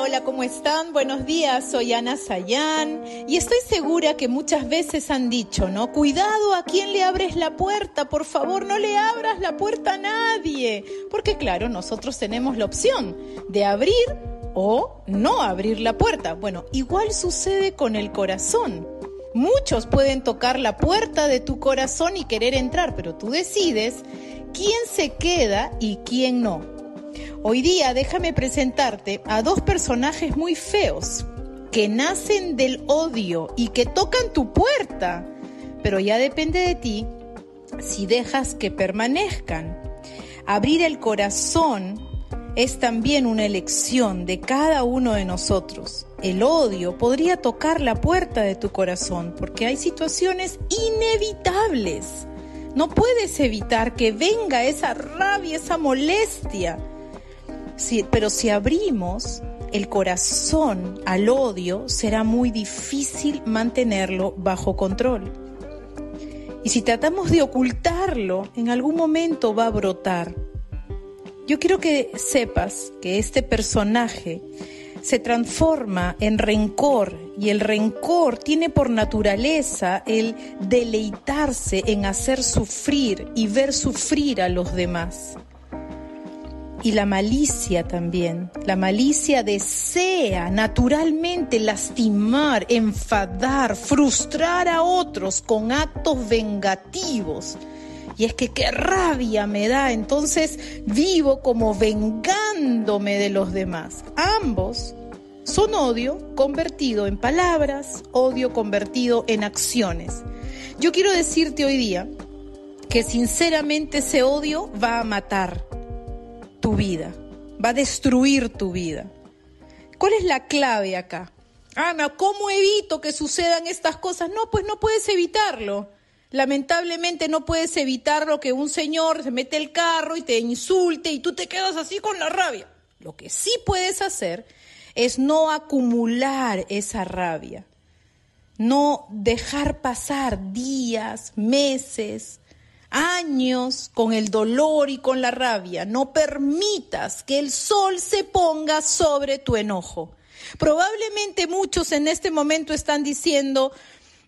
Hola, ¿cómo están? Buenos días, soy Ana Sayán y estoy segura que muchas veces han dicho, ¿no? Cuidado a quién le abres la puerta, por favor, no le abras la puerta a nadie. Porque claro, nosotros tenemos la opción de abrir o no abrir la puerta. Bueno, igual sucede con el corazón. Muchos pueden tocar la puerta de tu corazón y querer entrar, pero tú decides quién se queda y quién no. Hoy día déjame presentarte a dos personajes muy feos que nacen del odio y que tocan tu puerta, pero ya depende de ti si dejas que permanezcan. Abrir el corazón es también una elección de cada uno de nosotros. El odio podría tocar la puerta de tu corazón porque hay situaciones inevitables. No puedes evitar que venga esa rabia, esa molestia pero si abrimos el corazón al odio, será muy difícil mantenerlo bajo control. Y si tratamos de ocultarlo, en algún momento va a brotar. Yo quiero que sepas que este personaje se transforma en rencor y el rencor tiene por naturaleza el deleitarse en hacer sufrir y ver sufrir a los demás y la malicia también. La malicia desea naturalmente lastimar, enfadar, frustrar a otros con actos vengativos. Y es que qué rabia me da, entonces vivo como vengándome de los demás. Ambos son odio convertido en palabras, odio convertido en acciones. Yo quiero decirte hoy día que sinceramente ese odio va a matar, tu vida, va a destruir tu vida. ¿Cuál es la clave acá? Ana, ¿cómo evito que sucedan estas cosas? No, pues no puedes evitarlo. Lamentablemente no puedes evitarlo que un señor se mete el carro y te insulte y tú te quedas así con la rabia. Lo que sí puedes hacer es no acumular esa rabia, no dejar pasar días, meses, años con el dolor y con la rabia. No permitas que el sol se ponga sobre tu enojo. Probablemente muchos en este momento están diciendo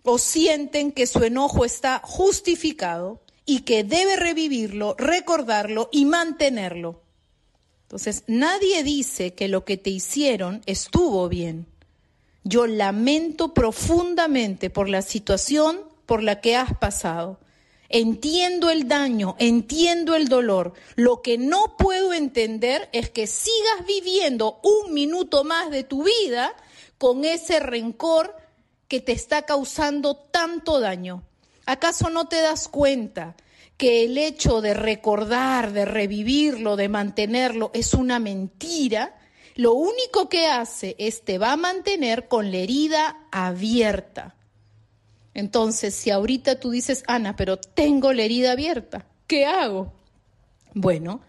o sienten que su enojo está justificado y que debe revivirlo, recordarlo y mantenerlo. Entonces, nadie dice que lo que te hicieron estuvo bien. Yo lamento profundamente por la situación por la que has pasado. Entiendo el daño, entiendo el dolor. Lo que no puedo entender es que sigas viviendo un minuto más de tu vida con ese rencor que te está causando tanto daño. ¿Acaso no te das cuenta que el hecho de recordar, de revivirlo, de mantenerlo es una mentira? Lo único que hace es te va a mantener con la herida abierta. Entonces, si ahorita tú dices, Ana, pero tengo la herida abierta, ¿qué hago? Bueno,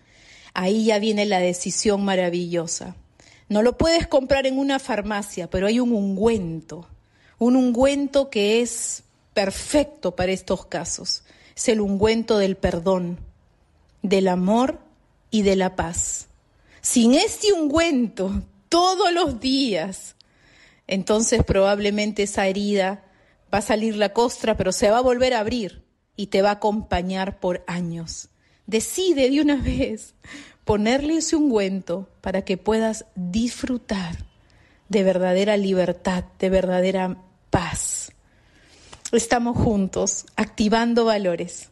ahí ya viene la decisión maravillosa. No lo puedes comprar en una farmacia, pero hay un ungüento, un ungüento que es perfecto para estos casos. Es el ungüento del perdón, del amor y de la paz. Sin este ungüento, todos los días, entonces probablemente esa herida va a salir la costra, pero se va a volver a abrir y te va a acompañar por años. Decide de una vez ponerle ese ungüento para que puedas disfrutar de verdadera libertad, de verdadera paz. Estamos juntos, activando valores.